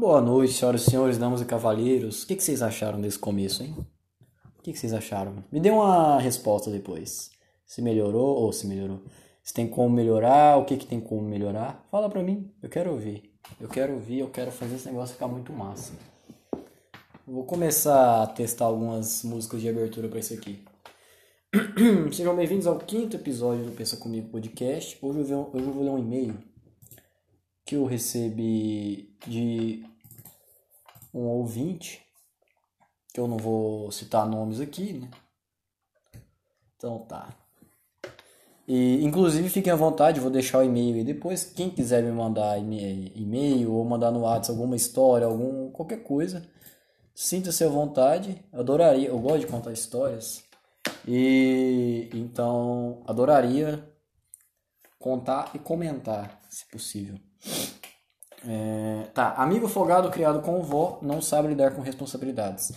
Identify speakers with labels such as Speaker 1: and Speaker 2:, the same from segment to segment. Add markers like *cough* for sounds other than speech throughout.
Speaker 1: Boa noite, senhoras e senhores, damas e cavalheiros. O que, que vocês acharam desse começo, hein? O que, que vocês acharam? Me dê uma resposta depois. Se melhorou ou se melhorou. Se tem como melhorar, o que, que tem como melhorar? Fala pra mim, eu quero ouvir. Eu quero ouvir, eu quero fazer esse negócio ficar muito massa. Vou começar a testar algumas músicas de abertura para isso aqui. *clears throat* Sejam bem-vindos ao quinto episódio do Pensa Comigo Podcast. Hoje eu, hoje eu vou ler um e-mail que eu recebi de um ouvinte, que eu não vou citar nomes aqui, né? Então tá. E, inclusive, fiquem à vontade, vou deixar o e-mail aí depois. Quem quiser me mandar e-mail ou mandar no WhatsApp alguma história, algum, qualquer coisa, sinta-se à vontade. Adoraria, eu gosto de contar histórias. E então, adoraria contar e comentar, se possível. É, tá, amigo folgado criado com vó não sabe lidar com responsabilidades.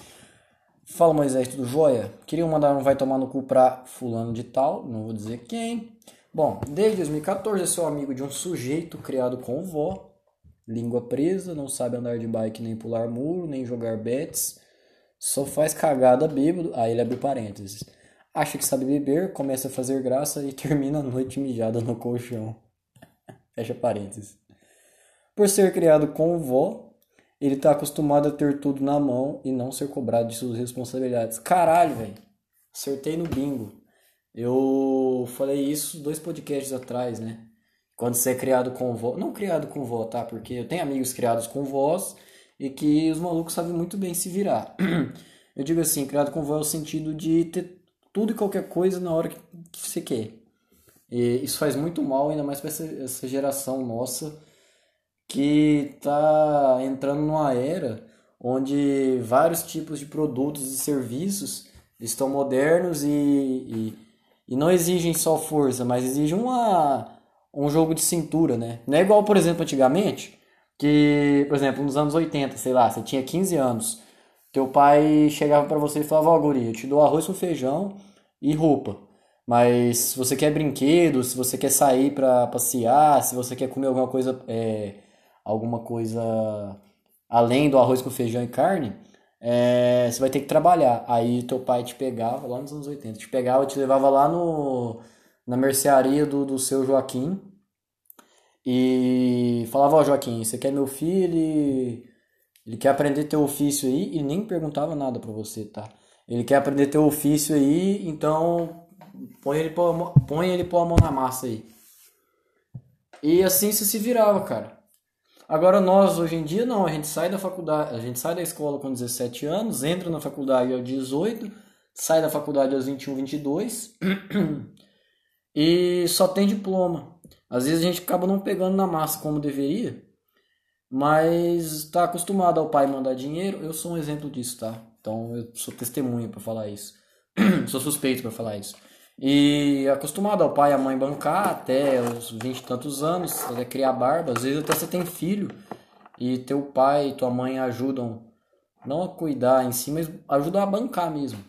Speaker 1: Fala Moisés, tudo jóia? Queria mandar um vai tomar no cu pra fulano de tal, não vou dizer quem. Bom, desde 2014 sou amigo de um sujeito criado com vó, língua presa, não sabe andar de bike nem pular muro, nem jogar bets, só faz cagada bêbado, aí ele abre parênteses. Acha que sabe beber, começa a fazer graça e *laughs* termina a noite mijada no colchão. Fecha parênteses. Por ser criado com vó, ele tá acostumado a ter tudo na mão e não ser cobrado de suas responsabilidades. Caralho, velho. Acertei no bingo. Eu falei isso dois podcasts atrás, né? Quando você é criado com vó. Não criado com vó, tá? Porque eu tenho amigos criados com vós e que os malucos sabem muito bem se virar. *clears throat* Eu digo assim, criado com vó é o sentido de ter tudo e qualquer coisa na hora que, você quer. E isso faz muito mal, ainda mais para essa, essa geração nossa que está entrando numa era onde vários tipos de produtos e serviços estão modernos e, e, e, não exigem só força, mas exigem uma, um jogo de cintura, né? Não é igual, por exemplo, antigamente, que, por exemplo, nos anos 80, sei lá, você tinha 15 anos, teu pai chegava para você e falava, ó, oh, eu te dou arroz com feijão e roupa. Mas se você quer brinquedo, se você quer sair para passear, se você quer comer alguma coisa é, alguma coisa além do arroz com feijão e carne, é, você vai ter que trabalhar. Aí teu pai te pegava, lá nos anos 80, te pegava, te levava lá no, na mercearia do, do seu Joaquim e falava, ó oh, Joaquim, você quer meu filho? Ele, ele quer aprender teu ofício aí e nem perguntava nada pra você, tá? Ele quer aprender teu ofício aí, então põe ele, pô, põe ele pôr a mão na massa aí. E assim você se virava, cara. Agora nós hoje em dia não, a gente sai da faculdade, a gente sai da escola com 17 anos, entra na faculdade aos 18, sai da faculdade aos 21, 22 *clears throat* e só tem diploma. Às vezes a gente acaba não pegando na massa como deveria, mas está acostumado ao pai mandar dinheiro. Eu sou um exemplo disso, tá? Então eu sou testemunha para falar isso. *clears throat* sou suspeito para falar isso. E acostumado ao pai e à mãe bancar até os vinte e tantos anos, até criar barba, às vezes até você tem filho e teu pai e tua mãe ajudam não a cuidar em si, mas ajudam a bancar mesmo.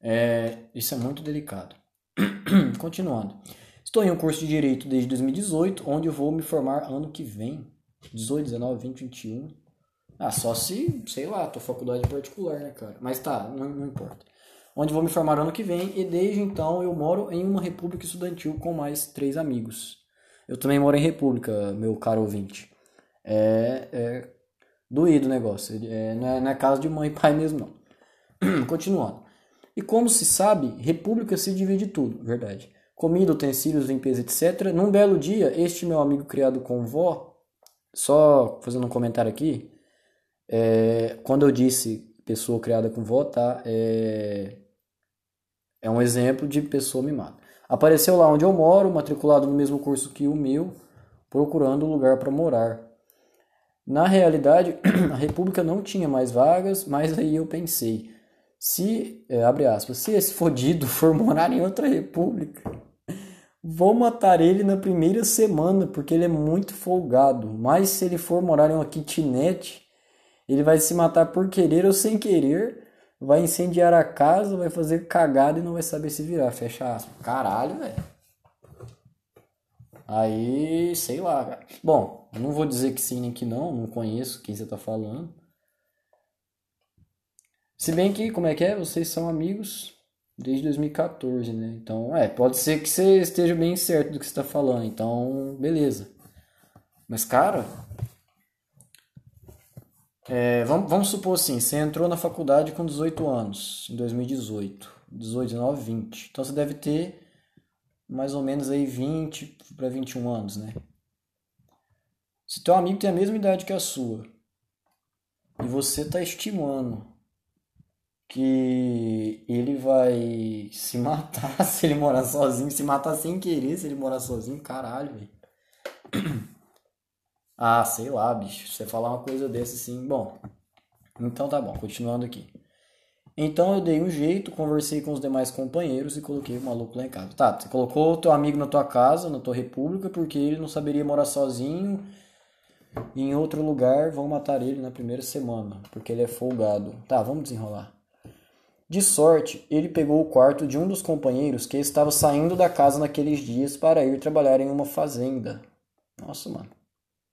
Speaker 1: É, isso é muito delicado. *clears throat* Continuando. Estou em um curso de Direito desde 2018, onde eu vou me formar ano que vem. 18, 19, 20, 21. Ah, só se, sei lá, tua faculdade particular, né, cara? Mas tá, não, não importa onde vou me formar ano que vem, e desde então eu moro em uma república estudantil com mais três amigos. Eu também moro em república, meu caro ouvinte. É, é doído o negócio, é, não, é, não é casa de mãe e pai mesmo não. *clears throat* Continuando. E como se sabe, república se divide tudo, verdade. Comida, utensílios, limpeza, etc. Num belo dia, este meu amigo criado com vó, só fazendo um comentário aqui, é, quando eu disse pessoa criada com vó, tá? É, é um exemplo de pessoa mimada. Apareceu lá onde eu moro, matriculado no mesmo curso que o meu, procurando lugar para morar. Na realidade, *clears throat* a República não tinha mais vagas, mas aí eu pensei, se, é, abre aspas, se esse fodido *laughs* for morar em outra república, vou matar ele na primeira semana, porque ele é muito folgado. Mas se ele for morar em uma kitnet, ele vai se matar por querer ou sem querer, vai incendiar a casa, vai fazer cagada e não vai saber se virar. Fecha aspas. Caralho, velho. Aí, sei lá, cara. Bom, não vou dizer que sim nem que não, não conheço quem você tá falando. Se bem que, como é que é? Vocês são amigos desde 2014, né? Então, é, pode ser que você esteja bem certo do que você tá falando. Então, beleza. Mas, cara, é, vamos, vamos supor assim, você entrou na faculdade com 18 anos, em 2018. 18, 19, 20. Então você deve ter mais ou menos aí 20 para 21 anos, né? Se teu amigo tem a mesma idade que a sua e você está estimando que ele vai *laughs* se matar se ele morar sozinho, se matar sem querer se ele morar sozinho, caralho, velho. Ah, sei lá, bicho. Você falar uma coisa dessa assim, bom. Então tá bom, continuando aqui. Então eu dei um jeito, conversei com os demais companheiros e coloquei o maluco lá em casa. Tá, você colocou o teu amigo na tua casa, na tua república, porque ele não saberia morar sozinho em outro lugar, vão matar ele na primeira semana, porque ele é folgado. Tá, vamos desenrolar. De sorte, ele pegou o quarto de um dos companheiros que estava saindo da casa naqueles dias para ir trabalhar em uma fazenda. Nossa, mano.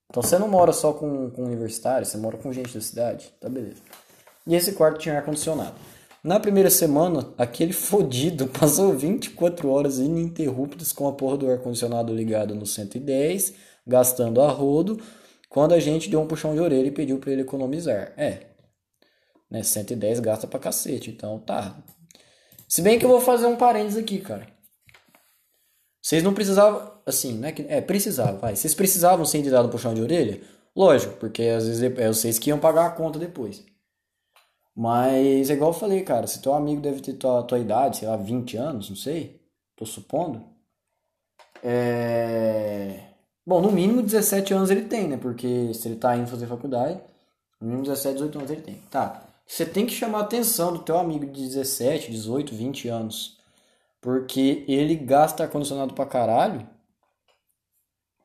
Speaker 1: Então você não mora só com, com universitários, você mora com gente da cidade. Tá beleza. E esse quarto tinha ar-condicionado. Na primeira semana, aquele fodido *laughs* passou 24 horas ininterruptas com a porra do ar-condicionado ligado no 110, gastando a rodo, quando a gente deu um puxão de orelha e pediu para ele economizar. É, né, 110 gasta pra cacete, então tá. Se bem que eu vou fazer um parênteses aqui, cara. Vocês não precisavam, assim, né? É, precisavam, vai. Vocês precisavam ser de dado puxão de orelha? Lógico, porque às vezes é vocês que iam pagar a conta depois. Mas é igual eu falei, cara, se teu amigo deve ter tua, tua idade, sei lá, 20 anos, não sei, tô supondo. É... Bom, no mínimo 17 anos ele tem, né? Porque se ele tá indo fazer faculdade, no mínimo 17, 18 anos ele tem. Tá. Você tem que chamar a atenção do teu amigo de 17, 18, 20 anos. Porque ele gasta ar-condicionado pra caralho.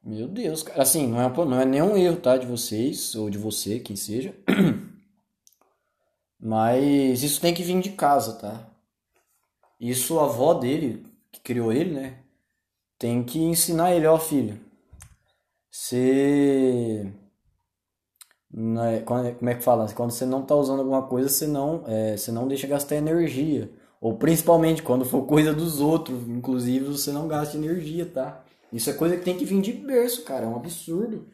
Speaker 1: Meu Deus, cara. Assim, não é, não é nenhum erro, tá? De vocês, ou de você, quem seja. *clears throat* Mas isso tem que vir de casa, tá? Isso a avó dele, que criou ele, né? Tem que ensinar ele, ó filho. Você. É, como é que fala? Quando você não tá usando alguma coisa, você não, é, você não deixa gastar energia. Ou principalmente quando for coisa dos outros, inclusive você não gasta energia, tá? Isso é coisa que tem que vir de berço, cara. É um absurdo.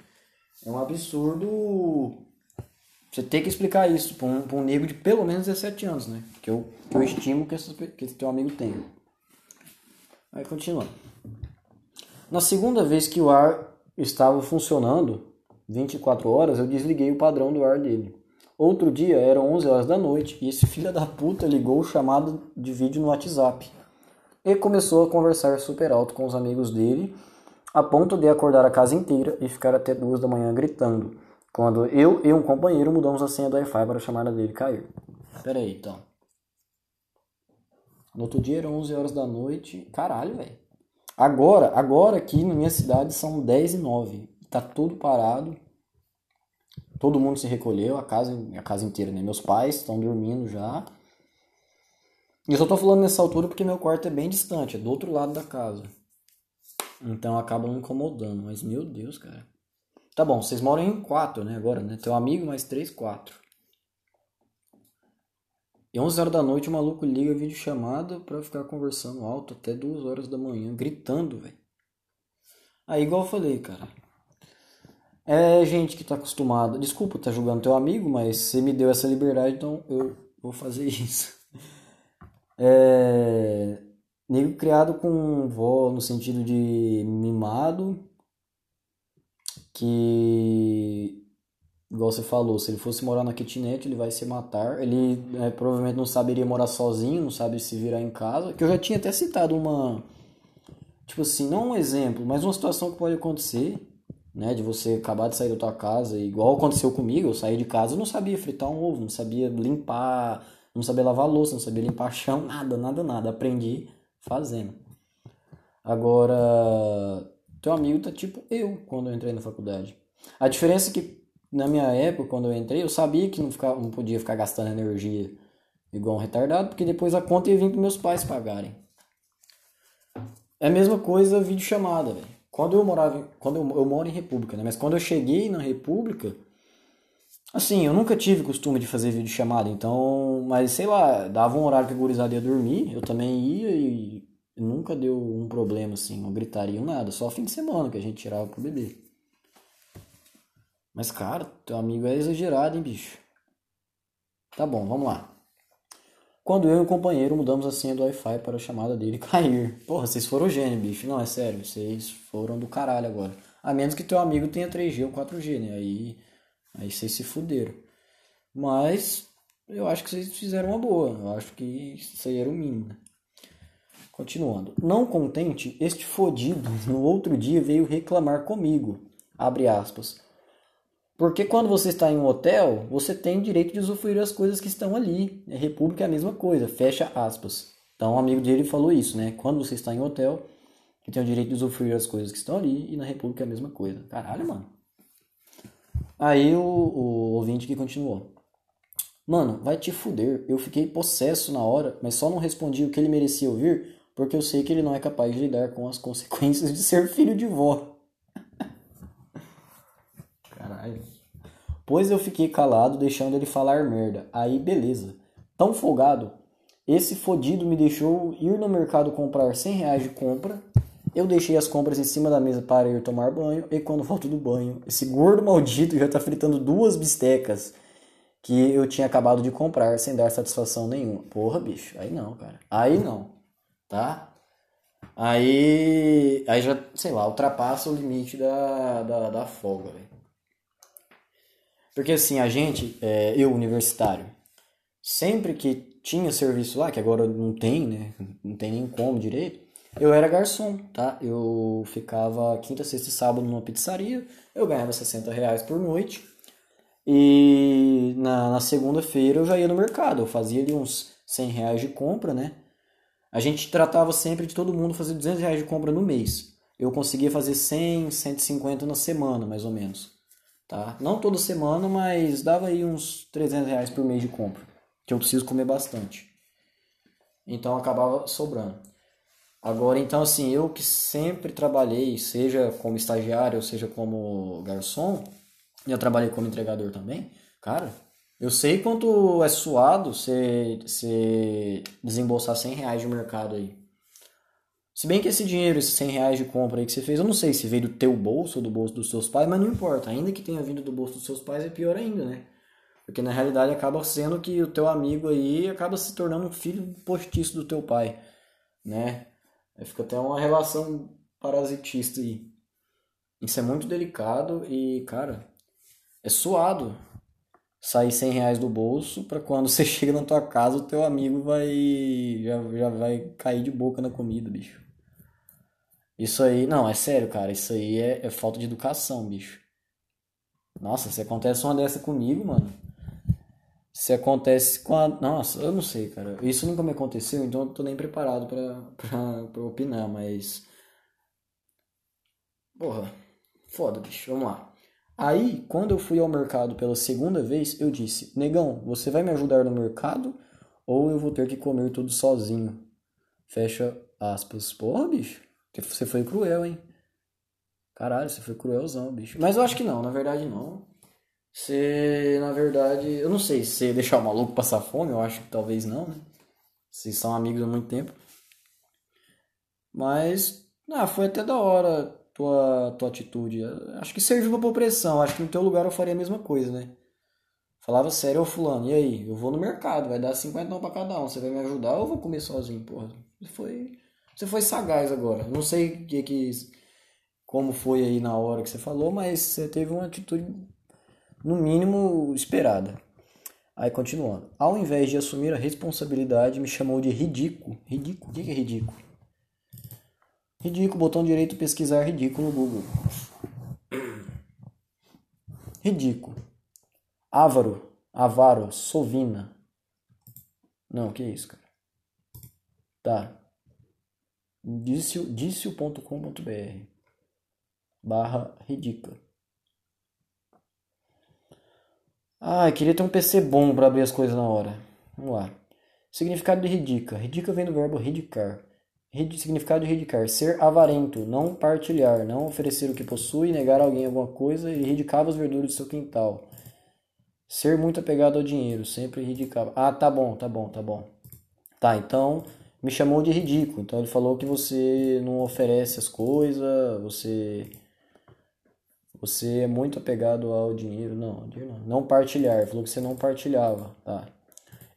Speaker 1: É um absurdo você tem que explicar isso para um, um negro de pelo menos 17 anos, né? Que eu, que eu estimo que, essa, que esse teu amigo tenha. Aí continua. Na segunda vez que o ar estava funcionando, 24 horas, eu desliguei o padrão do ar dele. Outro dia, eram 11 horas da noite, e esse *laughs* filho da puta ligou o chamado de vídeo no WhatsApp. E começou a conversar super alto com os amigos dele, a ponto de acordar a casa inteira e ficar até duas da manhã gritando quando eu e um companheiro mudamos a senha do Wi-Fi para a chamada dele cair. Pera aí, então. No outro dia eram 11 horas da noite. Caralho, velho. Agora, agora aqui na minha cidade são 10 e 9. Tá tudo parado. Todo mundo se recolheu, a casa, a casa inteira, né? Meus pais estão dormindo já. E eu só tô falando nessa altura porque meu quarto é bem distante, é do outro lado da casa. Então acaba me incomodando. Mas meu Deus, cara. Tá bom, vocês moram em quatro, né? Agora, né? Teu amigo mais três, quatro. E 11 horas da noite o maluco liga a videochamada pra ficar conversando alto até 2 horas da manhã, gritando, velho. Aí, igual eu falei, cara. É gente que tá acostumada. Desculpa tá julgando teu amigo, mas você me deu essa liberdade, então eu vou fazer *laughs* isso. É. Nego criado com vó no sentido de mimado que, igual você falou, se ele fosse morar na kitnet, ele vai se matar. Ele é, provavelmente não saberia morar sozinho, não sabe se virar em casa. Que eu já tinha até citado uma. Tipo assim, não um exemplo, mas uma situação que pode acontecer, né? De você acabar de sair da tua casa, igual aconteceu comigo, eu saí de casa, eu não sabia fritar um ovo, não sabia limpar, não sabia lavar louça, não sabia limpar *laughs* chão, nada, nada, nada. Aprendi fazendo. Agora, teu amigo tá tipo eu quando eu entrei na faculdade. A diferença é que na minha época, quando eu entrei, eu sabia que não, ficava, não podia ficar gastando energia igual um retardado, porque depois a conta ia vir para meus pais pagarem. É a mesma coisa vídeo chamada, velho. Quando eu morava, quando eu, eu moro em República, né? Mas quando eu cheguei na República, assim, eu nunca tive costume de fazer vídeo chamada, então, mas sei lá, dava um horário que a gurizada ia dormir, eu também ia e nunca deu um problema assim, não gritaria nada, só fim de semana que a gente tirava pro bebê. Mas cara, teu amigo é exagerado, hein, bicho. Tá bom, vamos lá. Quando eu e o companheiro mudamos a senha do Wi-Fi para a chamada dele *laughs* cair. Porra, vocês foram gênio, bicho. Não, é sério, vocês foram do caralho agora. A menos que teu amigo tenha 3G ou 4G, né? Aí, aí vocês se fuderam. Mas eu acho que vocês fizeram uma boa. Eu acho que isso aí era o mínimo. Né? Continuando. Não contente, este fodido no outro dia veio reclamar comigo. Abre aspas. Porque quando você está em um hotel, você tem direito de usufruir as coisas que estão ali. A República é a mesma coisa, fecha aspas. Então, um amigo dele falou isso, né? Quando você está em um hotel, você tem o direito de usufruir as coisas que estão ali, e na República é a mesma coisa. Caralho, mano. Aí o, o ouvinte que continuou. Mano, vai te fuder. Eu fiquei possesso na hora, mas só não respondi o que ele merecia ouvir, porque eu sei que ele não é capaz de lidar com as consequências de ser filho de vó. Caralho. Pois eu fiquei calado, deixando ele falar merda. Aí, beleza. Tão folgado, esse fodido me deixou ir no mercado comprar 100 reais de compra. Eu deixei as compras em cima da mesa para ir tomar banho. E quando volto do banho, esse gordo maldito já tá fritando duas bistecas que eu tinha acabado de comprar sem dar satisfação nenhuma. Porra, bicho. Aí não, cara. Aí não. Tá? Aí, aí já, sei lá, ultrapassa o limite da, da, da folga, velho. Porque assim, a gente, é, eu universitário, sempre que tinha serviço lá, que agora não tem, né? Não tem nem como direito, eu era garçom, tá? Eu ficava quinta, sexta e sábado numa pizzaria, eu ganhava 60 reais por noite. E na, na segunda-feira eu já ia no mercado, eu fazia ali uns 100 reais de compra, né? A gente tratava sempre de todo mundo fazer 200 reais de compra no mês. Eu conseguia fazer 100, 150 na semana, mais ou menos tá? Não toda semana, mas dava aí uns 300 reais por mês de compra, que eu preciso comer bastante. Então acabava sobrando. Agora, então assim, eu que sempre trabalhei, seja como estagiário, ou seja como garçom, e eu trabalhei como entregador também, cara, eu sei quanto é suado você, desembolsar 100 reais de mercado aí. Se bem que esse dinheiro, esses 100 reais de compra aí que você fez, eu não sei se veio do teu bolso ou do bolso dos seus pais, mas não importa. Ainda que tenha vindo do bolso dos seus pais, é pior ainda, né? Porque na realidade acaba sendo que o teu amigo aí acaba se tornando um filho postiço do teu pai, né? Aí fica até uma relação parasitista aí. Isso é muito delicado e, cara, é suado sair 100 reais do bolso para quando você *laughs* chega na tua casa o teu amigo vai já, já vai cair de boca na comida, bicho. Isso aí, não, é sério, cara. Isso aí é, é falta de educação, bicho. Nossa, se acontece uma dessa comigo, mano. Se acontece com a. Nossa, eu não sei, cara. Isso nunca me aconteceu, então eu tô nem preparado pra, *laughs* pra, pra opinar, mas. Porra, foda, bicho. Vamos lá. Aí, quando eu fui ao mercado pela segunda vez, eu disse: Negão, você vai me ajudar no mercado ou eu vou ter que comer tudo sozinho? Fecha aspas. Porra, bicho. Você foi cruel, hein? Caralho, você foi cruelzão, bicho. Mas eu acho que não, na verdade não. Você, na verdade, eu não sei se deixar o maluco passar fome, eu acho que talvez não, né? Vocês são amigos há muito tempo. Mas, ah, foi até da hora tua, tua atitude. Acho que serviu pra pressão. Acho que no teu lugar eu faria a mesma coisa, né? Falava sério, ô fulano, e aí? Eu vou no mercado, vai dar 50 não pra cada um. Você vai me ajudar ou eu vou comer sozinho, porra? Foi você foi sagaz agora. Não sei que, que, como foi aí na hora que você falou, mas você teve uma atitude, no mínimo, esperada. Aí continuando. Ao invés de assumir a responsabilidade, me chamou de ridículo. Ridículo? O que é ridículo? Ridículo, botão direito pesquisar ridículo no Google. Ridículo. Ávaro. Avaro. Sovina. Não, que isso, cara? Tá dicio.com.br barra ridícula. Ah, queria ter um PC bom para abrir as coisas na hora. Vamos lá. Significado de ridica. Ridica vem do verbo ridicar, Significado de ridicar. Ser avarento, não partilhar, não oferecer o que possui, negar a alguém alguma coisa e ridicava os verduros do seu quintal. Ser muito apegado ao dinheiro, sempre ridicava. Ah, tá bom, tá bom, tá bom. Tá, então me chamou de ridículo. Então ele falou que você não oferece as coisas, você você é muito apegado ao dinheiro. Não. Não partilhar. Falou que você não partilhava, tá?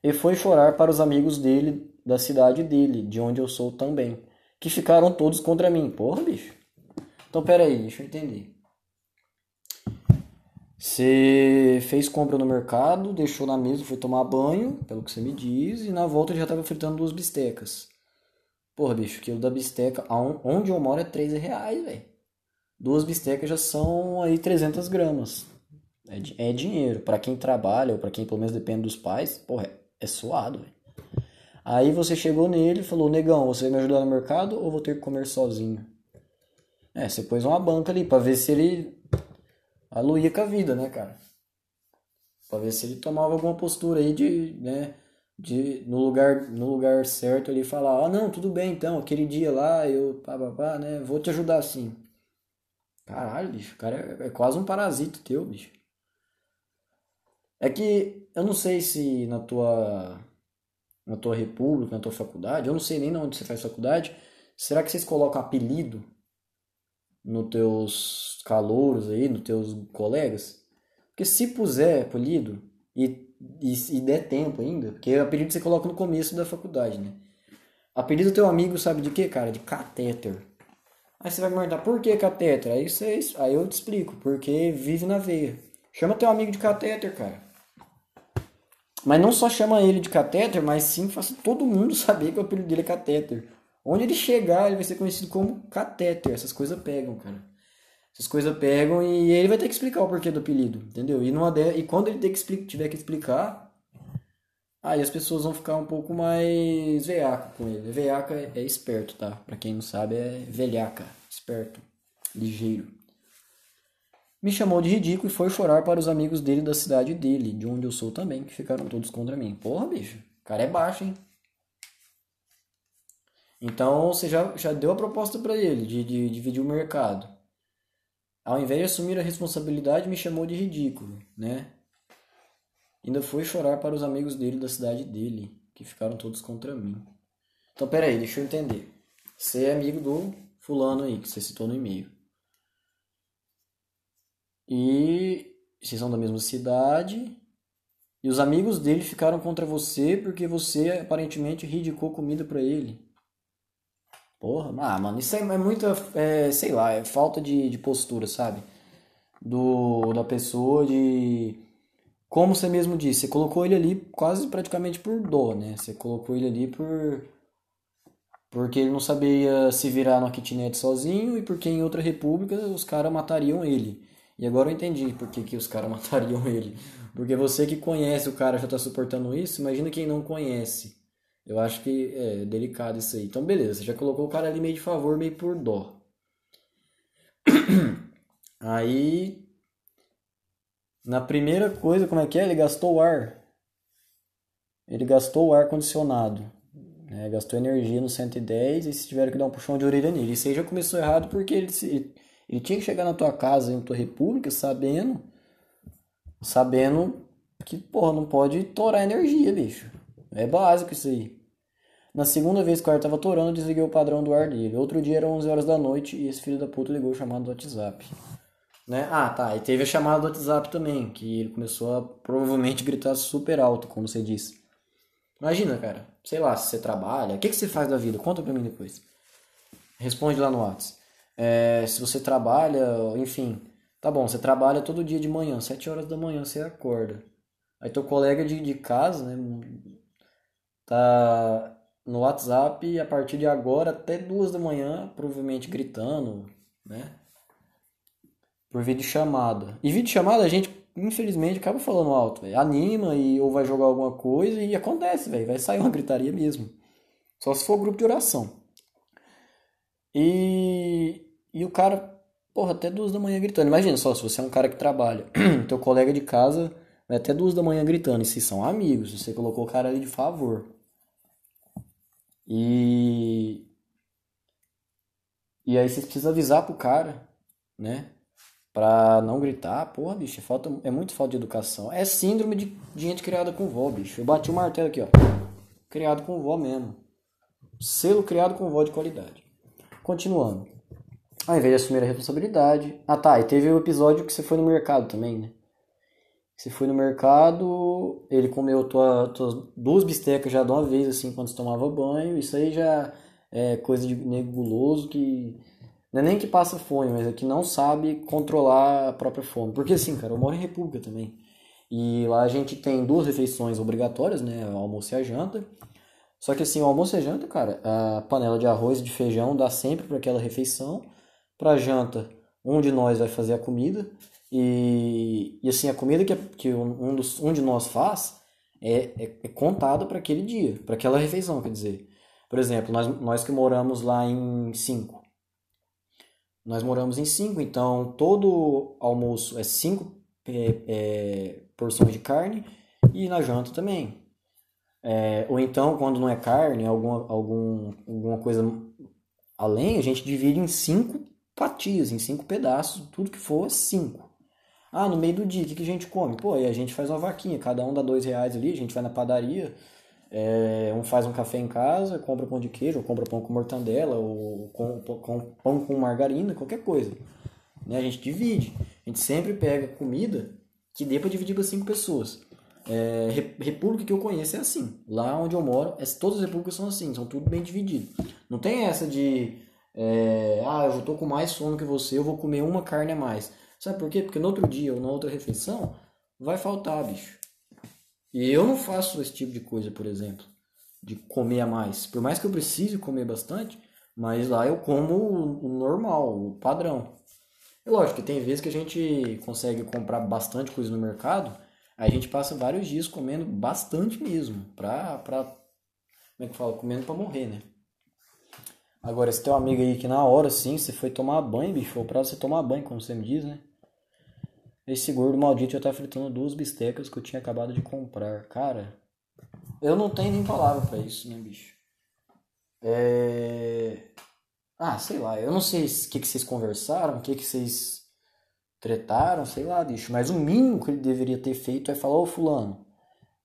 Speaker 1: E foi chorar para os amigos dele da cidade dele, de onde eu sou também, que ficaram todos contra mim. Porra, bicho. Então, pera aí, deixa eu entender. Você fez compra no mercado, deixou na mesa, foi tomar banho, pelo que você me diz, e na volta já estava fritando duas bistecas. Porra, bicho, quilo da bisteca, onde eu moro é 13 reais, velho. Duas bistecas já são aí 300 gramas. É, é dinheiro. para quem trabalha, ou para quem pelo menos depende dos pais, porra, é, é suado, velho. Aí você chegou nele e falou, negão, você vai me ajudar no mercado ou vou ter que comer sozinho? É, você pôs uma banca ali pra ver se ele aluía com a vida, né, cara? Pra ver se ele tomava alguma postura aí de, né, de no lugar, no lugar certo ali falar, ah, não, tudo bem então, aquele dia lá eu, pá, pá, pá, né, vou te ajudar sim. Caralho, bicho, o cara é, é quase um parasito teu, bicho. É que eu não sei se na tua na tua república, na tua faculdade, eu não sei nem onde você faz faculdade, será que vocês colocam apelido nos teus calouros aí, nos teus colegas? Porque se puser apelido e, e, e der tempo ainda, porque é apelido você coloca no começo da faculdade, né? Apelido do teu amigo sabe de quê, cara? De catéter. Aí você vai me perguntar, por que catéter? Aí, você, aí eu te explico, porque vive na veia. Chama teu amigo de catéter, cara. Mas não só chama ele de catéter, mas sim faça todo mundo *laughs* saber que o apelido dele é catéter. Onde ele chegar, ele vai ser conhecido como catéter. Essas coisas pegam, cara. Essas coisas pegam e ele vai ter que explicar o porquê do apelido, entendeu? E, numa de... e quando ele que explicar, tiver que explicar, aí as pessoas vão ficar um pouco mais veaca com ele. Veaca é, é esperto, tá? Pra quem não sabe, é velhaca, esperto, ligeiro me chamou de ridículo e foi chorar para os amigos dele da cidade dele, de onde eu sou também, que ficaram todos contra mim. Porra, bicho, o cara é baixo, hein? Então você já, já deu a proposta para ele de, de, dividir o mercado. Ao invés de assumir a responsabilidade, me chamou de ridículo, né? Ainda foi chorar para os amigos dele da cidade dele, que ficaram todos contra mim. Então, peraí, deixa eu entender. Você é amigo do fulano aí, que você citou no e-mail. E vocês são da mesma cidade. E os amigos dele ficaram contra você porque você aparentemente ridicou comida para ele. Porra, ah, mano, isso é, é muita, é, sei lá, é falta de, de postura, sabe? Do, da pessoa de. Como você mesmo disse, você colocou ele ali quase praticamente por dó, né? Você colocou ele ali por. Porque ele não sabia se virar no kitnet sozinho e porque em outra república os caras matariam ele. E agora eu entendi por que, que os caras *laughs* matariam ele. Porque você que conhece o cara já tá suportando isso, imagina quem não conhece. Eu acho que é delicado isso aí. Então, beleza, você já colocou o cara ali meio de favor, meio por dó. *clears throat* Aí, na primeira coisa, como é que é? Ele gastou o ar. Ele gastou o ar condicionado. Né? Gastou energia no 110 e se tiveram que dar um puxão de orelha nele. Isso aí já começou errado porque ele, se, ele tinha que chegar na tua casa, na tua república, sabendo, sabendo que, porra, não pode torar energia, bicho. É básico isso aí. Na segunda vez que o ar tava torando, eu desliguei o padrão do ar dele. Outro dia eram 11 horas da noite e esse filho da puta ligou o chamado do WhatsApp. Né? Ah, tá. E teve a chamada do WhatsApp também, que ele começou a provavelmente gritar super alto, como você disse. Imagina, cara. Sei lá, se você trabalha. O que, que você faz da vida? Conta pra mim depois. Responde lá no WhatsApp. É, se você trabalha, enfim, tá bom, você trabalha todo dia de manhã, 7 horas da manhã você acorda. Aí teu colega de, de casa, né, tá no WhatsApp a partir de agora até duas da manhã, provavelmente gritando, né? Por vídeo chamada. E vídeo chamada a gente, infelizmente, acaba falando alto, véio. Anima e ou vai jogar alguma coisa e acontece, velho. Vai sair uma gritaria mesmo. Só se for grupo de oração. E, e o cara, porra, até duas da manhã gritando. Imagina só, se você é um cara que trabalha, *clears throat* teu colega de casa vai até duas da manhã gritando. E se são amigos, você colocou o cara ali de favor. E, E aí vocês precisam avisar pro cara, né? Pra não gritar. Porra, bicho, é, falta, é muito falta de educação. É síndrome de, de gente criada com vó, bicho. Eu bati o martelo aqui, ó. Criado com vó mesmo. Selo criado com vó de qualidade. Continuando. Ao invés de assumir a responsabilidade. Ah tá, e teve o episódio que você foi no mercado também, né? Você foi no mercado, ele comeu tua, duas bistecas já de uma vez, assim, quando você tomava banho. Isso aí já é coisa de nebuloso que. Não é nem que passa fome, mas é que não sabe controlar a própria fome. Porque assim, cara, eu moro em República também. E lá a gente tem duas refeições obrigatórias, né? O almoço e a janta. Só que assim, o almoço e a janta, cara, a panela de arroz e de feijão dá sempre para aquela refeição. Para janta, um de nós vai fazer a comida. E, e assim, a comida que, que um, dos, um de nós faz é, é, é contada para aquele dia, para aquela refeição, quer dizer. Por exemplo, nós, nós que moramos lá em 5. Nós moramos em 5, então todo almoço é 5 é, é, porções de carne e na janta também. É, ou então, quando não é carne, alguma, algum, alguma coisa além, a gente divide em cinco fatias, em cinco pedaços, tudo que for cinco. Ah, no meio do dia, o que, que a gente come? Pô, aí a gente faz uma vaquinha, cada um dá dois reais ali, a gente vai na padaria, é, um faz um café em casa, compra pão de queijo, ou compra pão com mortandela, ou com, com, pão com margarina, qualquer coisa. Né? A gente divide. A gente sempre pega comida que dê para dividir para cinco pessoas. É, república que eu conheço é assim. Lá onde eu moro, é, todas as repúblicas são assim, são tudo bem dividido. Não tem essa de, é, ah, eu tô com mais sono que você, eu vou comer uma carne a mais. Sabe por quê? Porque no outro dia ou na outra refeição vai faltar, bicho. E eu não faço esse tipo de coisa, por exemplo, de comer a mais. Por mais que eu precise comer bastante, mas lá eu como o normal, o padrão. É lógico que tem vezes que a gente consegue comprar bastante coisa no mercado, aí a gente passa vários dias comendo bastante mesmo, pra, pra como é que fala? Comendo pra morrer, né? Agora, se tem um amigo aí que na hora, sim, você foi tomar banho, bicho, ou pra você tomar banho, como você me diz, né? Esse gordo maldito já tá fritando duas bistecas que eu tinha acabado de comprar. Cara, eu não tenho nem palavra para isso, né, bicho? É... Ah, sei lá, eu não sei o que, que vocês conversaram, o que, que vocês tretaram, sei lá, bicho. Mas o mínimo que ele deveria ter feito é falar, ô fulano,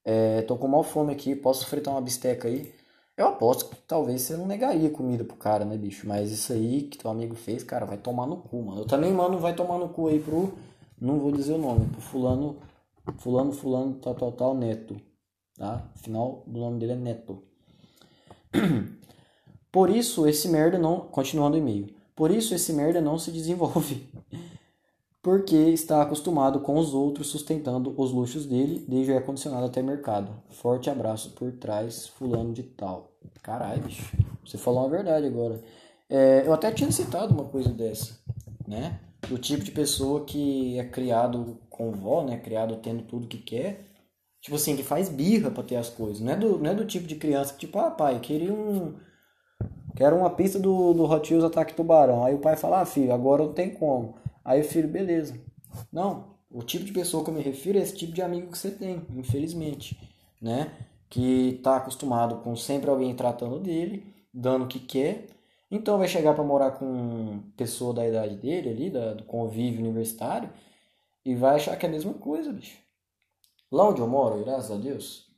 Speaker 1: é, tô com mal fome aqui, posso fritar uma bisteca aí? Eu aposto que talvez você não negaria comida pro cara, né, bicho? Mas isso aí que teu amigo fez, cara, vai tomar no cu, mano. Eu também, mano, vai tomar no cu aí pro não vou dizer o nome, pro fulano, fulano, fulano, tal, tal, tal, neto, tá? Final do nome dele é neto. *clears throat* Por isso esse merda não, continuando o e-mail, por isso esse merda não se desenvolve. *laughs* Porque está acostumado com os outros sustentando os luxos dele, desde o ar-condicionado até mercado. Forte abraço por trás, fulano de tal. Caralho, bicho. Você falou uma verdade agora. É, eu até tinha citado uma coisa dessa, né? Do tipo de pessoa que é criado com vó, né? Criado tendo tudo que quer. Tipo assim, que faz birra pra ter as coisas. Não é do, não é do tipo de criança que, tipo, ah, pai, queria um. Quero uma pista do, do Hot Wheels Ataque Tubarão. Aí o pai fala, ah, filho, agora não tem como. Aí o filho, beleza. Não, o tipo de pessoa que eu me refiro é esse tipo de amigo que você tem, infelizmente, né? Que tá acostumado com sempre alguém tratando dele, dando o que quer, então vai chegar para morar com pessoa da idade dele ali, da, do convívio universitário, e vai achar que é a mesma coisa, bicho. Lá onde eu moro, graças a Deus,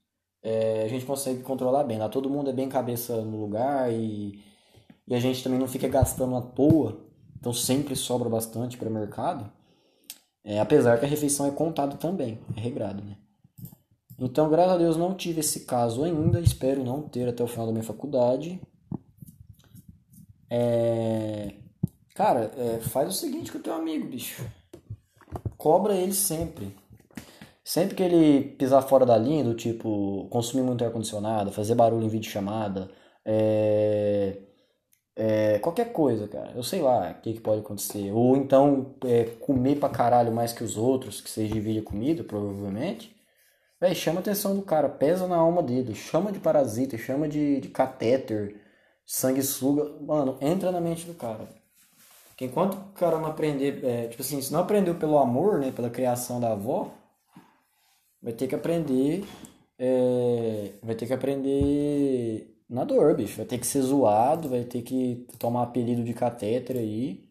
Speaker 1: é, a gente consegue controlar bem. Lá todo mundo é bem cabeça no lugar e, e a gente também não fica gastando à toa. Então sempre sobra bastante para o mercado. É, apesar que a refeição é contada também, é regrado, né? Então, graças a Deus, não tive esse caso ainda. Espero não ter até o final da minha faculdade. É... Cara, é, faz o seguinte com o teu amigo, bicho. Cobra ele sempre. Sempre que ele pisar fora da linha, do tipo, consumir muito ar-condicionado, fazer barulho em videochamada, é... É, qualquer coisa, cara. Eu sei lá o que, que pode acontecer. Ou então é, comer pra caralho mais que os outros, que vocês dividem comida, provavelmente. Véi, chama a atenção do cara, pesa na alma dele, chama de parasita, chama de, de catéter, sanguessuga, mano, entra na mente do cara. Porque enquanto o cara não aprender, é, tipo assim, se não aprendeu pelo amor, né, pela criação da avó, vai ter que aprender, é, vai ter que aprender na dor, bicho. Vai ter que ser zoado, vai ter que tomar apelido de catéter aí.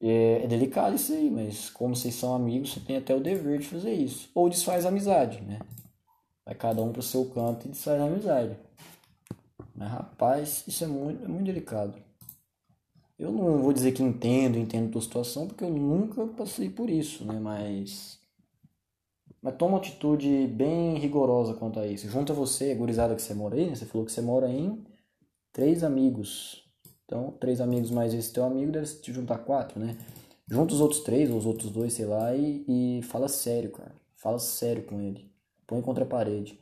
Speaker 1: É, é, delicado isso aí, mas como vocês são amigos, você tem até o dever de fazer isso. Ou desfaz amizade, né? Vai cada um pro seu canto e desfaz a amizade. Mas rapaz, isso é muito, é muito delicado. Eu não vou dizer que entendo, entendo tua situação, porque eu nunca passei por isso, né? Mas. Mas toma uma atitude bem rigorosa quanto a isso. Junta você, gurizada que você mora aí, né? Você falou que você mora em três amigos. Então, três amigos mais esse teu amigo deve te juntar quatro, né? Junta os outros três, ou os outros dois, sei lá, e, e fala sério, cara. Fala sério com ele. Põe contra a parede.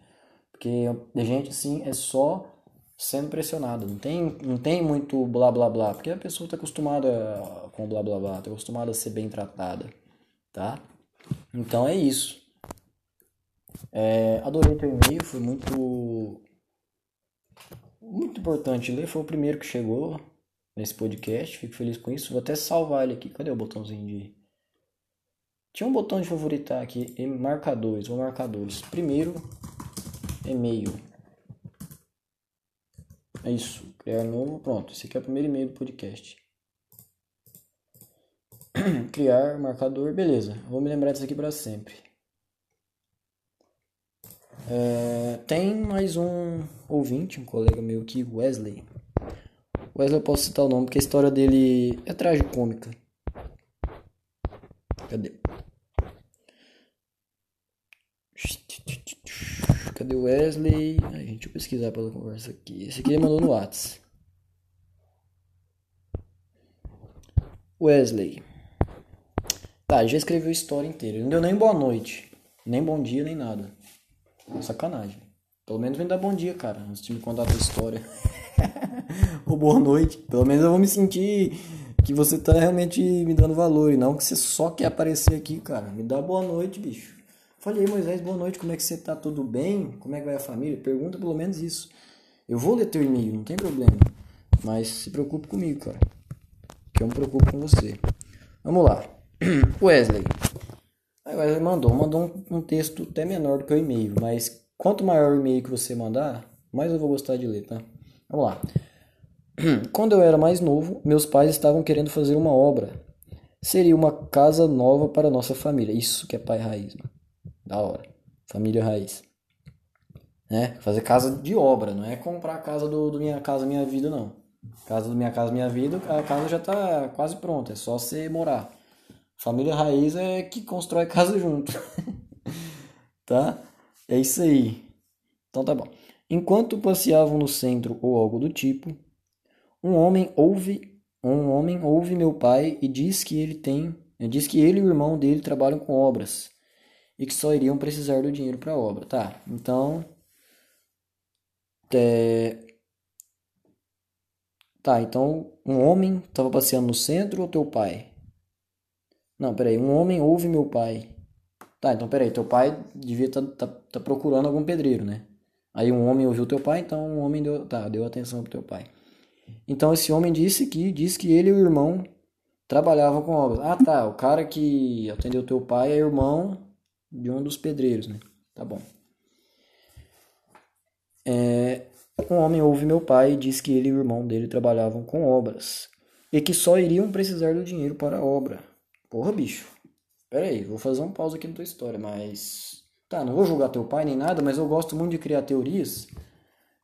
Speaker 1: Porque gente, assim, é só sendo pressionado. Não tem, não tem muito blá blá blá, porque a pessoa está acostumada com blá blá blá, está acostumada a ser bem tratada, tá? Então é isso. É, adorei teu e-mail, foi muito muito importante ler, foi o primeiro que chegou nesse podcast, fico feliz com isso. Vou até salvar ele aqui. Cadê o botãozinho de tinha um botão de favoritar aqui, marcadores, vou marcadores. Primeiro, e-mail. É isso, criar novo, pronto. Esse aqui é o primeiro e-mail do podcast. *clears throat* criar marcador, beleza. Vou me lembrar disso aqui para sempre. É, tem mais um ouvinte, um colega meu aqui, Wesley. Wesley eu posso citar o nome porque a história dele é tragicômica. Cadê? Cadê o Wesley? Ai, gente, deixa eu pesquisar pela conversa aqui. Esse aqui ele mandou no Whats. Wesley. Tá, já escreveu a história inteira. Não deu nem boa noite. Nem bom dia, nem nada. Sacanagem. Pelo menos vem dar bom dia, cara. Antes de me contar a tua história. *laughs* Ou boa noite. Pelo menos eu vou me sentir que você tá realmente me dando valor. E não que você só quer aparecer aqui, cara. Me dá boa noite, bicho. Falei, Moisés, boa noite, como é que você tá? Tudo bem? Como é que vai a família? Pergunta pelo menos isso. Eu vou ler teu e-mail, não tem problema. Mas se preocupe comigo, cara. Que eu me preocupo com você. Vamos lá. *clears throat* Wesley. Aí Wesley mandou, mandou um, um texto até menor do que o e-mail, mas quanto maior o e-mail que você mandar, mais eu vou gostar de ler, tá? Vamos lá. *clears throat* Quando eu era mais novo, meus pais estavam querendo fazer uma obra. Seria uma casa nova para nossa família. Isso que é pai raiz, mano. Da hora. Família raiz. Né? Fazer casa de obra, não é comprar a casa do, do Minha Casa Minha Vida, não. Casa do Minha Casa Minha Vida, a casa já tá quase pronta, é só você morar. Família raiz é que constrói *laughs* casa junto. *laughs* tá? É isso aí. Então tá bom. Enquanto passeavam no centro ou algo do tipo, um homem ouve, um homem ouve meu pai e diz que ele tem, diz que ele e o irmão dele trabalham com obras e que só iriam precisar do dinheiro para a obra. Tá, então. É... Tá, então um homem estava passeando no centro ou teu pai? Não, peraí, um homem ouve meu pai. Tá, então peraí, teu pai devia estar tá, tá, tá, procurando algum pedreiro, né? Aí um homem ouviu teu pai, então um homem deu, tá, deu atenção pro teu pai. Então esse homem disse que disse que ele e o irmão trabalhavam com obras. Ah, tá, o cara que atendeu teu pai é irmão de um dos pedreiros, né? Tá bom. É, um homem ouve meu pai e diz que ele e o irmão dele trabalhavam com obras e que só iriam precisar do dinheiro para a obra. Porra, bicho. Pera aí, vou fazer um pausa aqui na tua história, mas. Tá, não vou julgar teu pai nem nada, mas eu gosto muito de criar teorias.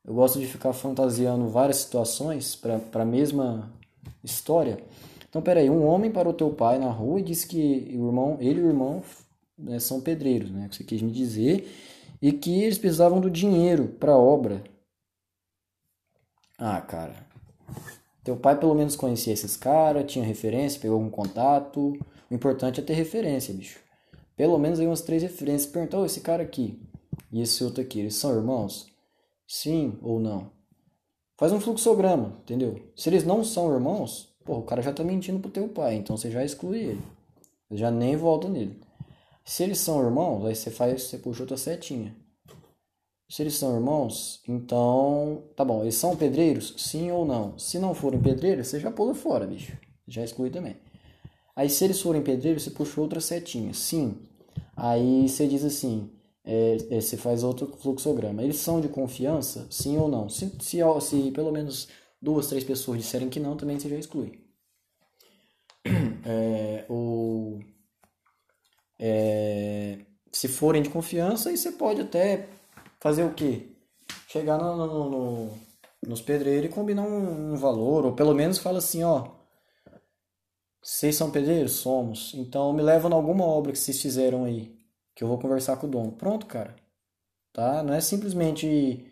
Speaker 1: Eu gosto de ficar fantasiando várias situações para a mesma história. Então, peraí, um homem parou teu pai na rua e disse que o irmão, ele e o irmão né, são pedreiros, né? Você quis me dizer. E que eles precisavam do dinheiro para a obra. Ah, cara. Teu pai pelo menos conhecia esses caras, tinha referência, pegou algum contato. O importante é ter referência, bicho. Pelo menos aí umas três referências. Perguntou, oh, esse cara aqui e esse outro aqui, eles são irmãos? Sim ou não? Faz um fluxograma, entendeu? Se eles não são irmãos, pô, o cara já tá mentindo pro teu pai, então você já exclui ele. Já nem volta nele. Se eles são irmãos, aí você faz, você puxa outra setinha. Se eles são irmãos, então, tá bom, eles são pedreiros? Sim ou não? Se não forem pedreiros, você já pula fora, bicho. Já exclui também. Aí se eles forem pedreiros, você puxa outra setinha. Sim. Aí você diz assim: é, é, você faz outro fluxograma. Eles são de confiança, sim ou não? Se, se, se pelo menos duas, três pessoas disserem que não, também você já exclui. *clears throat* É, o, é, se forem de confiança, aí você pode até fazer o quê? Chegar no, no, no, nos pedreiros e combinar um, um valor, ou pelo menos fala assim, ó, vocês são pedreiros? Somos. Então me levam alguma obra que vocês fizeram aí, que eu vou conversar com o dono. Pronto, cara. Tá? Não é simplesmente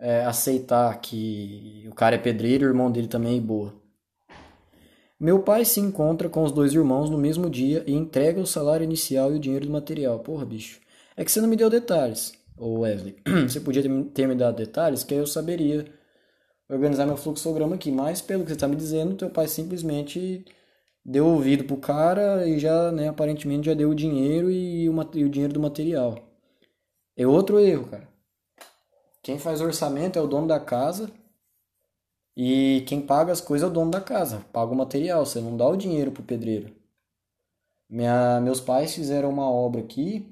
Speaker 1: é, aceitar que o cara é pedreiro o irmão dele também é boa. Meu pai se encontra com os dois irmãos no mesmo dia e entrega o salário inicial e o dinheiro do material. Porra, bicho. É que você não me deu detalhes, ô Wesley. *clears throat* Você podia ter me dado detalhes que aí eu saberia organizar meu fluxograma aqui. Mas, pelo que você está me dizendo, teu pai simplesmente deu ouvido pro cara e já, né, aparentemente já deu o dinheiro e o, e o dinheiro do material. É outro erro, cara. Quem faz orçamento é o dono da casa e quem paga as coisas é o dono da casa. Paga o material, você não dá o dinheiro pro pedreiro. Minha, meus pais fizeram uma obra aqui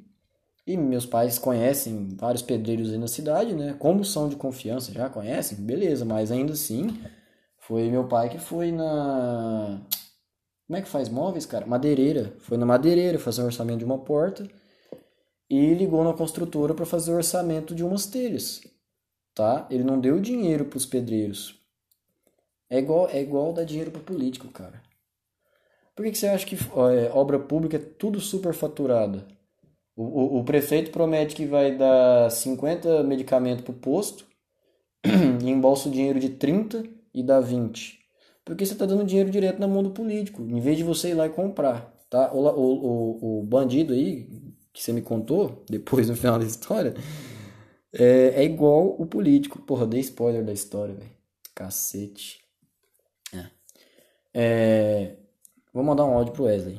Speaker 1: e meus pais conhecem vários pedreiros aí na cidade, né? Como são de confiança, já conhecem, beleza, mas ainda assim foi meu pai que foi na como é que faz móveis, cara? Madeireira. Foi na madeireira fazer o orçamento de uma porta e ligou na construtora para fazer o orçamento de umas telhas, tá? Ele não deu dinheiro para os pedreiros. É igual, é igual dar dinheiro para político, cara. Por que, que você acha que é, obra pública é tudo superfaturada? O, o, o prefeito promete que vai dar 50 medicamentos pro posto, e *clears throat* embolsa o dinheiro de 30 e dá 20. Porque você está dando dinheiro direto na mão do político, em vez de você ir lá e comprar. Tá? O, o, o, o bandido aí, que você me contou, *laughs* depois no final da história, é, é igual o político. Porra, dei spoiler da história, velho. Cacete. É. Vou mandar um áudio pro Wesley.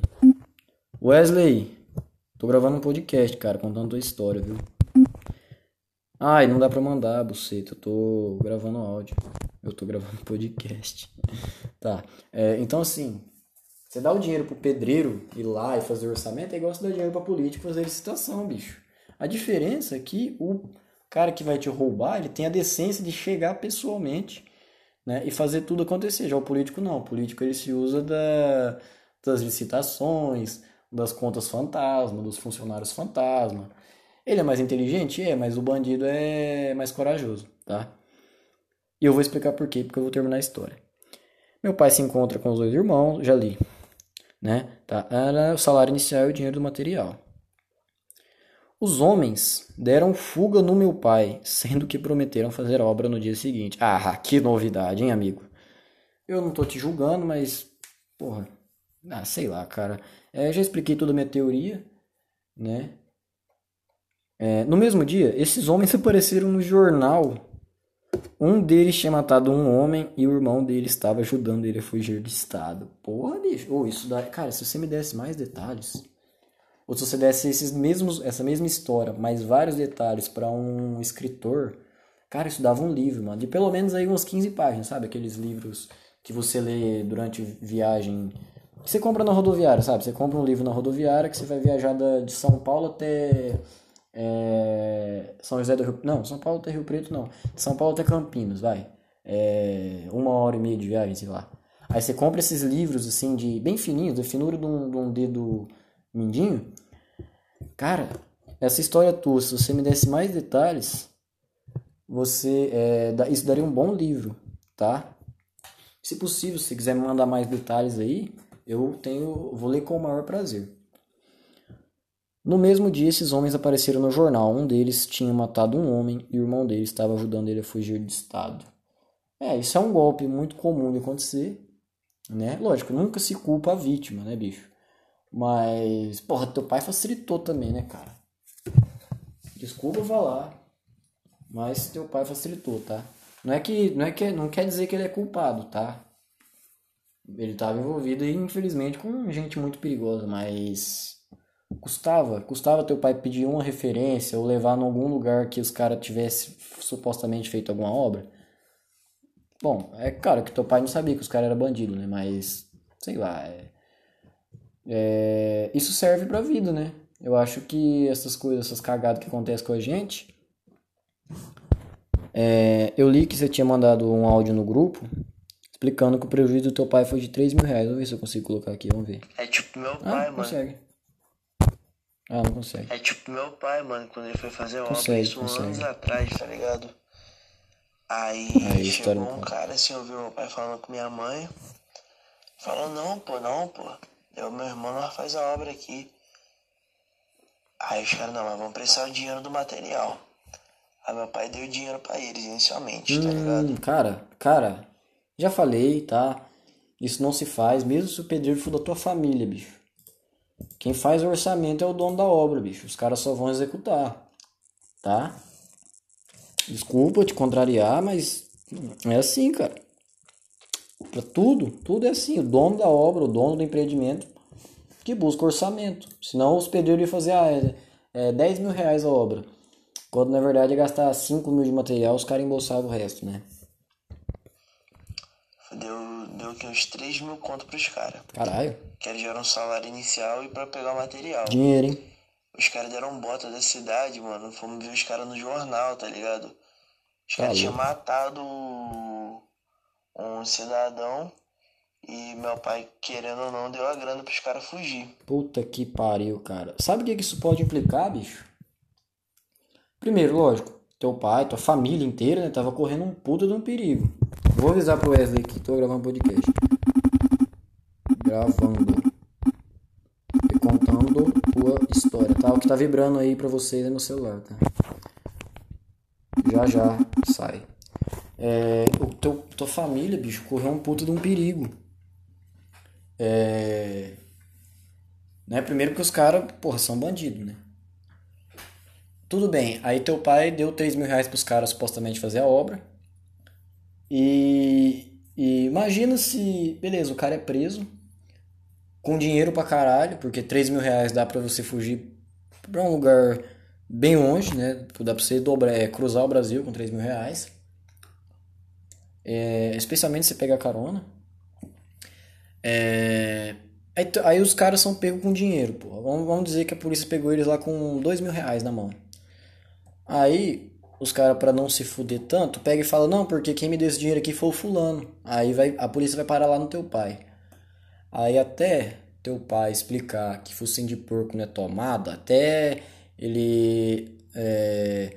Speaker 1: Wesley, tô gravando um podcast, cara, contando tua história, viu? Ai, não dá pra mandar, buceta. Eu tô gravando áudio. Eu tô gravando *laughs* podcast. tá. É, então, assim, você dá o dinheiro pro pedreiro ir lá e fazer orçamento é igual você dar dinheiro pra político fazer licitação, bicho. A diferença é que o cara que vai te roubar, ele tem a decência de chegar pessoalmente né, e fazer tudo acontecer. Já o político não. O político ele se usa da, das licitações, das contas fantasma, dos funcionários fantasma. Ele é mais inteligente? É, mas o bandido é mais corajoso, tá? E eu vou explicar por quê, porque eu vou terminar a história. Meu pai se encontra com os dois irmãos, já li, né? Tá? Era o salário inicial e o dinheiro do material. Os homens deram fuga no meu pai, sendo que prometeram fazer obra no dia seguinte. Ah, que novidade, hein, amigo? Eu não tô te julgando, mas, porra, ah, sei lá, cara. É, já expliquei toda a minha teoria, né? É, no mesmo dia, esses homens *laughs* apareceram no jornal um deles tinha matado um homem e o irmão dele estava ajudando ele a fugir do estado. Porra, bicho. Oh, isso dá... Cara, se você me desse mais detalhes, ou se você desse esses mesmos, essa mesma história, mais vários detalhes para um escritor, cara, isso dava um livro, mano. De pelo menos aí umas 15 páginas, sabe? Aqueles livros que você lê durante viagem. Que você compra na rodoviária, sabe? Você compra um livro na rodoviária que você vai viajar de São Paulo até é, São José do Rio Não, São Paulo até Rio Preto não. São Paulo até Campinas, vai. É, uma hora e meia de viagem, sei lá. Aí você compra esses livros assim, de bem fininhos, da finura de um, de um dedo mindinho. Cara, essa história tua, se você me desse mais detalhes, você é, isso daria um bom livro, tá? Se possível, se quiser me mandar mais detalhes aí, eu tenho, vou ler com o maior prazer. No mesmo dia, esses homens apareceram no jornal. Um deles tinha matado um homem e o irmão dele estava ajudando ele a fugir do estado. É, isso é um golpe muito comum de acontecer, né? Lógico, nunca se culpa a vítima, né, bicho? Mas, porra, teu pai facilitou também, né, cara? Desculpa falar, mas teu pai facilitou, tá? Não é que não é que não quer dizer que ele é culpado, tá? Ele estava envolvido infelizmente com gente muito perigosa, mas Custava, custava teu pai pedir uma referência ou levar em algum lugar que os caras tivessem supostamente feito alguma obra? Bom, é claro que teu pai não sabia que os caras eram bandidos, né? Mas, sei lá, é... É... isso serve pra vida, né? Eu acho que essas coisas, essas cagadas que acontecem com a gente. É, eu li que você tinha mandado um áudio no grupo explicando que o prejuízo do teu pai foi de 3 mil reais. Vamos ver se eu consigo colocar aqui, vamos ver.
Speaker 2: É tipo meu
Speaker 1: Ah,
Speaker 2: pai,
Speaker 1: não
Speaker 2: mano.
Speaker 1: consegue. Ah, não consegue.
Speaker 2: É tipo meu pai, mano, quando ele foi fazer obra,
Speaker 1: Consegue,
Speaker 2: isso
Speaker 1: consegue.
Speaker 2: anos atrás, tá ligado? Aí,
Speaker 1: Aí,
Speaker 2: chegou
Speaker 1: não
Speaker 2: um cara assim, ouviu meu pai falando com minha mãe. Falou, não, pô, não, pô. Eu, meu irmão, nós faz a obra aqui. Aí os caras, não, mas vamos prestar o dinheiro do material. Aí meu pai deu dinheiro pra eles inicialmente, tá ligado?
Speaker 1: Hum, cara, cara, já falei, tá? Isso não se faz, mesmo se o pedreiro for da tua família, bicho. Quem faz o orçamento é o dono da obra, bicho. Os caras só vão executar, tá? Desculpa te contrariar, mas é assim, cara. Pra tudo, tudo é assim. O dono da obra, o dono do empreendimento, que busca orçamento. Senão os pedreiros iam fazer, ah, é, é 10 mil reais a obra. Quando na verdade é gastar 5 mil de material, os caras embolsavam o resto, né?
Speaker 2: Deu, deu que uns 3 mil conto pros caras.
Speaker 1: Caralho,
Speaker 2: Que eles deram um salário inicial e pra pegar o material.
Speaker 1: dinheiro, hein?
Speaker 2: Os caras deram bota da cidade, mano. Fomos ver os caras no jornal, tá ligado? Os
Speaker 1: Tá
Speaker 2: caras tinham matado um cidadão e meu pai, querendo ou não, deu a grana pros caras fugir.
Speaker 1: Puta que pariu, cara. Sabe o que isso pode implicar, bicho? Primeiro, lógico, teu pai, tua família inteira, né, tava correndo um puta de um perigo. Vou avisar pro Wesley que tô gravando podcast. Gravando. E contando tua história, tá? O que tá vibrando aí pra vocês é meu celular, tá? Já já sai. É, o teu, tua família, bicho, correu um puta de um perigo. É. Né? Primeiro que os caras, porra, são bandidos, né? Tudo bem, aí teu pai deu 3 mil reais pros caras supostamente fazer a obra. E, e imagina se, beleza, o cara é preso, com dinheiro pra caralho, porque 3 mil reais dá pra você fugir pra um lugar bem longe, né? Dá pra você dobrar, é, cruzar o Brasil com 3 mil reais. É, especialmente se pegar carona. É, aí, aí os caras são pegos com dinheiro, pô. Vamos, vamos dizer que a polícia pegou eles lá com dois mil reais na mão. Aí os caras, pra não se fuder tanto, pega e fala, não, porque quem me deu esse dinheiro aqui foi o fulano. Aí vai, a polícia vai parar lá no teu pai. Aí até teu pai explicar que focinho de porco não é tomada, até ele é,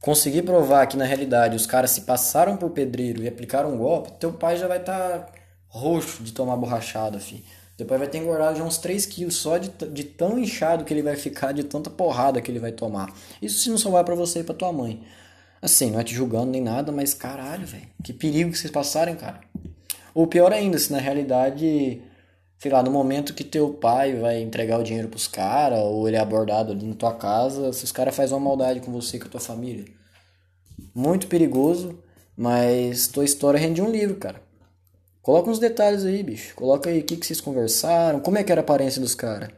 Speaker 1: conseguir provar que na realidade os caras se passaram por pedreiro e aplicaram um golpe, teu pai já vai estar roxo de tomar borrachada, fi. Teu pai vai ter engordado já uns 3 quilos só de, de tão inchado que ele vai ficar, de tanta porrada que ele vai tomar. Isso se não sobrar pra você e pra tua mãe. Assim, não é te julgando nem nada, mas caralho, velho. Que perigo que vocês passarem, cara. Ou pior ainda, se na realidade, sei lá, no momento que teu pai vai entregar o dinheiro pros caras, ou ele é abordado ali na tua casa, se os caras fazem uma maldade com você e com a tua família. Muito perigoso, mas tua história rende um livro, cara. Coloca uns detalhes aí, bicho. Coloca aí o que, que vocês conversaram, como é que era a aparência dos caras.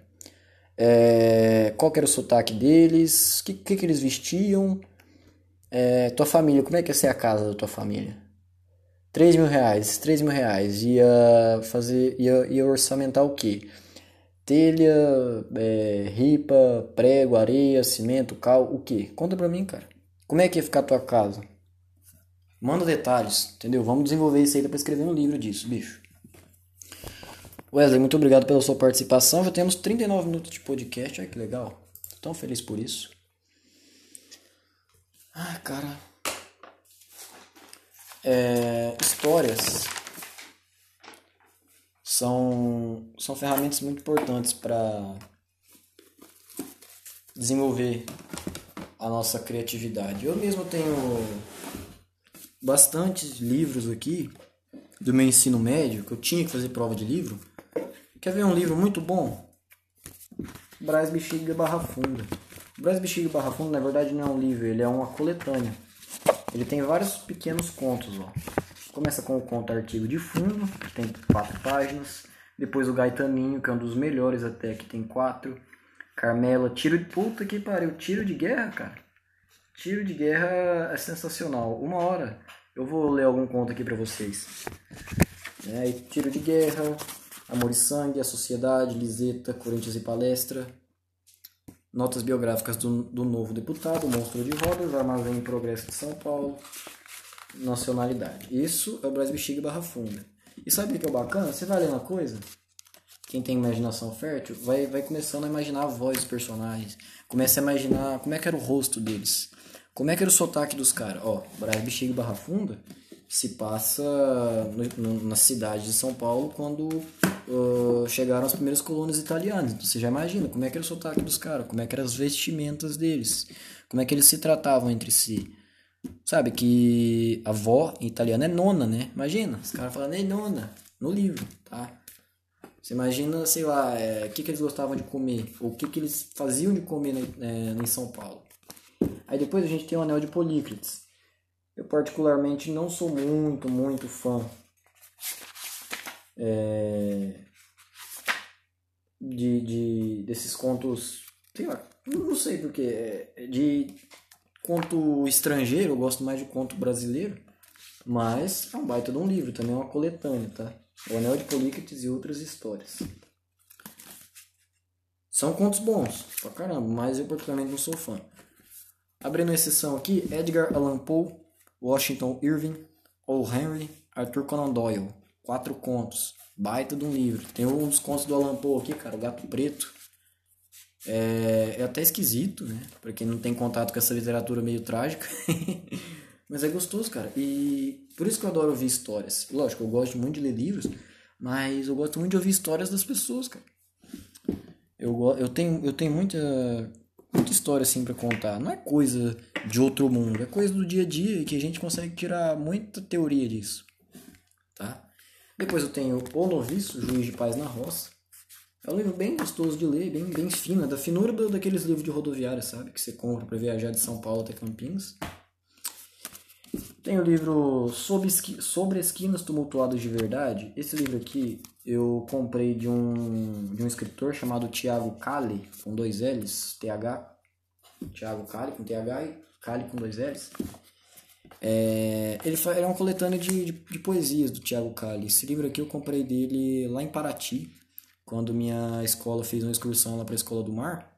Speaker 1: É, qual era o sotaque deles, o que, que, que eles vestiam. É, tua família, como é que ia ser a casa da tua família? 3 mil reais, 3 mil reais, ia fazer, ia, ia orçamentar o quê? Telha, é, ripa, prego, areia, cimento, cal, o quê? Conta pra mim, cara. Como é que ia ficar a tua casa? Manda detalhes, entendeu? Vamos desenvolver isso aí pra escrever um livro disso, bicho. Wesley, muito obrigado pela sua participação. Já temos 39 minutos de podcast, olha que legal. Tô tão feliz por isso. Ah, cara. É, histórias são, são ferramentas muito importantes para desenvolver a nossa criatividade. Eu mesmo tenho bastantes livros aqui do meu ensino médio, que eu tinha que fazer prova de livro. Quer ver um livro muito bom? Brás Bexiga Barra Funda. Brás Bexiga Barra Funda, na verdade, não é um livro, ele é uma coletânea. Ele tem vários pequenos contos, ó. Começa com o conto Artigo de Fundo, que tem quatro páginas. Depois o Gaetaninho, que é um dos melhores até, que tem quatro. Carmela, Tiro de... Puta que pariu, Tiro de Guerra, cara. Tiro de Guerra é sensacional. Uma hora eu vou ler algum conto aqui pra vocês. É, Tiro de Guerra, Amor e Sangue, A Sociedade, Liseta, Corinthians e Palestra. Notas biográficas do, do novo deputado, Monstro de Rodas, Armazém em Progresso de São Paulo, Nacionalidade. Isso é o Brasil Bexiga Barra Funda. E sabe o que é bacana? Você vai lendo a coisa, quem tem imaginação fértil, vai, vai começando a imaginar a voz dos personagens. Começa a imaginar como é que era o rosto deles. Como é que era o sotaque dos caras. Ó, Brás Bexiga Barra Funda se passa no, no, na cidade de São Paulo quando uh, chegaram as primeiras colônias italianas. Então, você já imagina como é que era o sotaque dos caras, como é que eram as vestimentas deles, como é que eles se tratavam entre si. Sabe que a avó em italiano é nona, né? Imagina, os caras falando é nona no livro, tá? Você imagina, sei lá, é, o que, que eles gostavam de comer, ou o que, que eles faziam de comer é, em São Paulo. Aí depois a gente tem o Anel de Polícrates. Eu particularmente não sou muito, muito fã é, de, de, desses contos, sei lá, não sei porquê, é, de conto estrangeiro, eu gosto mais de conto brasileiro, mas é um baita de um livro, também é uma coletânea, tá? O Anel de Polícrates e outras histórias. São contos bons, pra caramba, mas eu particularmente não sou fã. Abrindo exceção aqui, Edgar Allan Poe, Washington Irving, O. Henry, Arthur Conan Doyle. Quatro contos. Baita de um livro. Tem uns contos do Allan Poe aqui, cara, o Gato Preto. É, é até esquisito, né? Pra quem não tem contato com essa literatura meio trágica. *laughs* mas é gostoso, cara. E por isso que eu adoro ouvir histórias. Lógico, eu gosto muito de ler livros, mas eu gosto muito de ouvir histórias das pessoas, cara. Eu, eu, tenho, eu tenho muita, muita história assim para contar. Não é coisa de outro mundo, é coisa do dia a dia que a gente consegue tirar muita teoria disso. Tá? Depois eu tenho O Noviço, Juiz de Paz na Roça. É um livro bem gostoso de ler, bem, bem fino, é da finura do, daqueles livros de rodoviária, sabe? Que você compra para viajar de São Paulo até Campinas. Tem o livro Sobre, Sobre Esquinas Tumultuadas de Verdade. Esse livro aqui eu comprei de um, de um escritor chamado Tiago Cali, com dois L's, TH. Tiago Cali, com TH e Cali com dois L's. É, ele é uma coletânea de, de, de, poesias do Tiago Cali. Esse livro aqui eu comprei dele lá em Paraty, quando minha escola fez uma excursão lá para a Escola do Mar.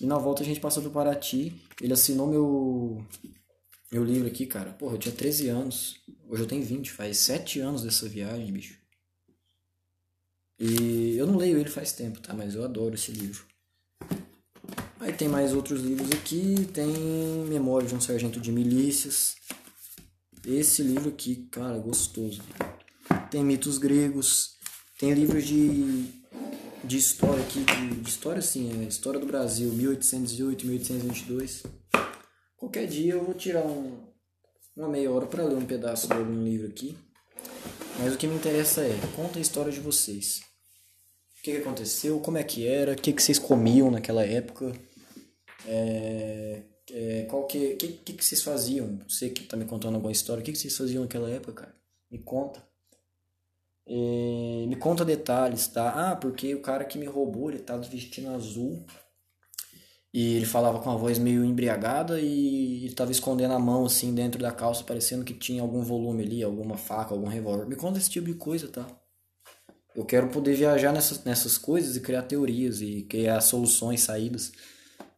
Speaker 1: E na volta a gente passou por Paraty. Ele assinou meu, meu livro aqui, cara. Porra, eu tinha 13 anos. Hoje eu tenho 20. Faz 7 anos dessa viagem, bicho. E eu não leio ele faz tempo, tá? Mas eu adoro esse livro. Aí tem mais outros livros aqui, tem Memória de um Sargento de Milícias. Esse livro aqui, cara, gostoso. Tem mitos gregos, tem livros de, de história aqui, de, de história sim, é História do Brasil, 1808, 1822. Qualquer dia eu vou tirar um, uma meia hora para ler um pedaço de algum livro aqui. Mas o que me interessa é, conta a história de vocês. O que, que aconteceu, como é que era, o que, que vocês comiam naquela época é, é, qual que, que, que, que vocês faziam? Você que tá me contando alguma história, o que, que vocês faziam naquela época, cara? Me conta. É, me conta detalhes, tá? Ah, porque o cara que me roubou, ele tava vestindo azul e ele falava com a voz meio embriagada e ele tava escondendo a mão assim dentro da calça, parecendo que tinha algum volume ali, alguma faca, algum revólver. Me conta esse tipo de coisa, tá? Eu quero poder viajar nessas, nessas coisas e criar teorias e criar soluções, saídas,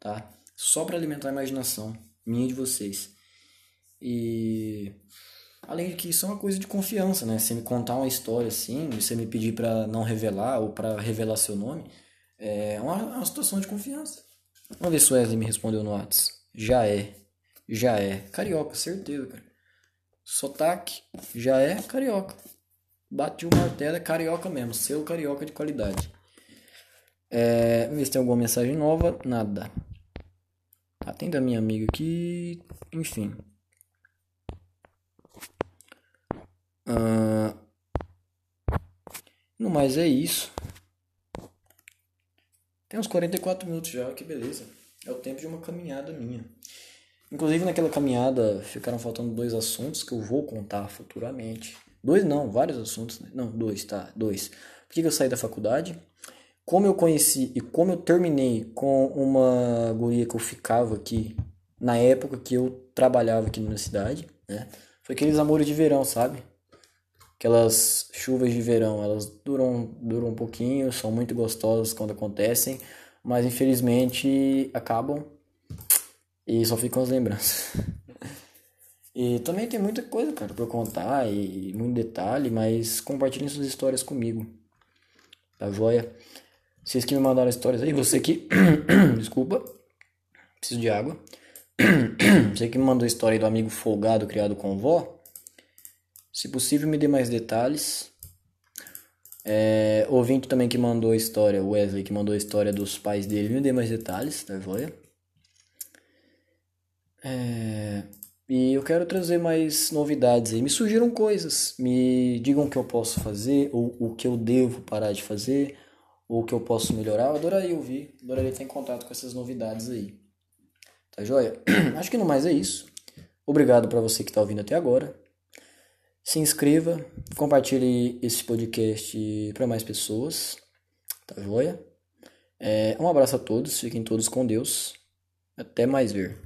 Speaker 1: tá? só para alimentar a imaginação minha e de vocês. E além de que isso é uma coisa de confiança, né? Você me contar uma história assim, você me pedir para não revelar ou para revelar seu nome, é uma, é uma situação de confiança. Vamos ver se o Wesley me respondeu no WhatsApp. Já é. Já é. Carioca, certeza, cara. Sotaque, já é carioca. Bate o martelo, é carioca mesmo. Seu carioca de qualidade. É, vamos ver se tem alguma mensagem nova. Nada. Atenda a minha amiga aqui. Enfim. Uh, no mais é isso. Tem uns 44 minutos já, que beleza. É o tempo de uma caminhada minha. Inclusive naquela caminhada ficaram faltando dois assuntos que eu vou contar futuramente. Dois não, vários assuntos. Né? Não, dois, tá, dois. Por que eu saí da faculdade? como eu conheci e como eu terminei com uma guria que eu ficava aqui na época que eu trabalhava aqui na cidade, né? Foi aqueles amores de verão, sabe? Aquelas chuvas de verão, elas duram, duram um pouquinho, são muito gostosas quando acontecem, mas infelizmente acabam e só ficam as lembranças. *laughs* e também tem muita coisa, cara, pra contar e muito detalhe, mas compartilhem suas histórias comigo. Tá joia? Vocês que me mandaram histórias aí, você que. *coughs* Desculpa. Preciso de água. *coughs* você que me mandou a história do amigo folgado criado com vó. Se possível, me dê mais detalhes. É, ouvinte também que mandou a história, Wesley, que mandou a história dos pais dele, me dê mais detalhes, tá joia? É, e eu quero trazer mais novidades aí. Me sugiram coisas, me digam o que eu posso fazer, ou o que eu devo parar de fazer, ou o que eu posso melhorar. Eu adoraria ouvir, adoraria estar em contato com essas novidades aí. Tá joia? *clears throat* Acho que no mais é isso. Obrigado para você que está ouvindo até agora. Se inscreva, compartilhe esse podcast para mais pessoas. Tá joia? É, um abraço a todos, fiquem todos com Deus. Até mais ver.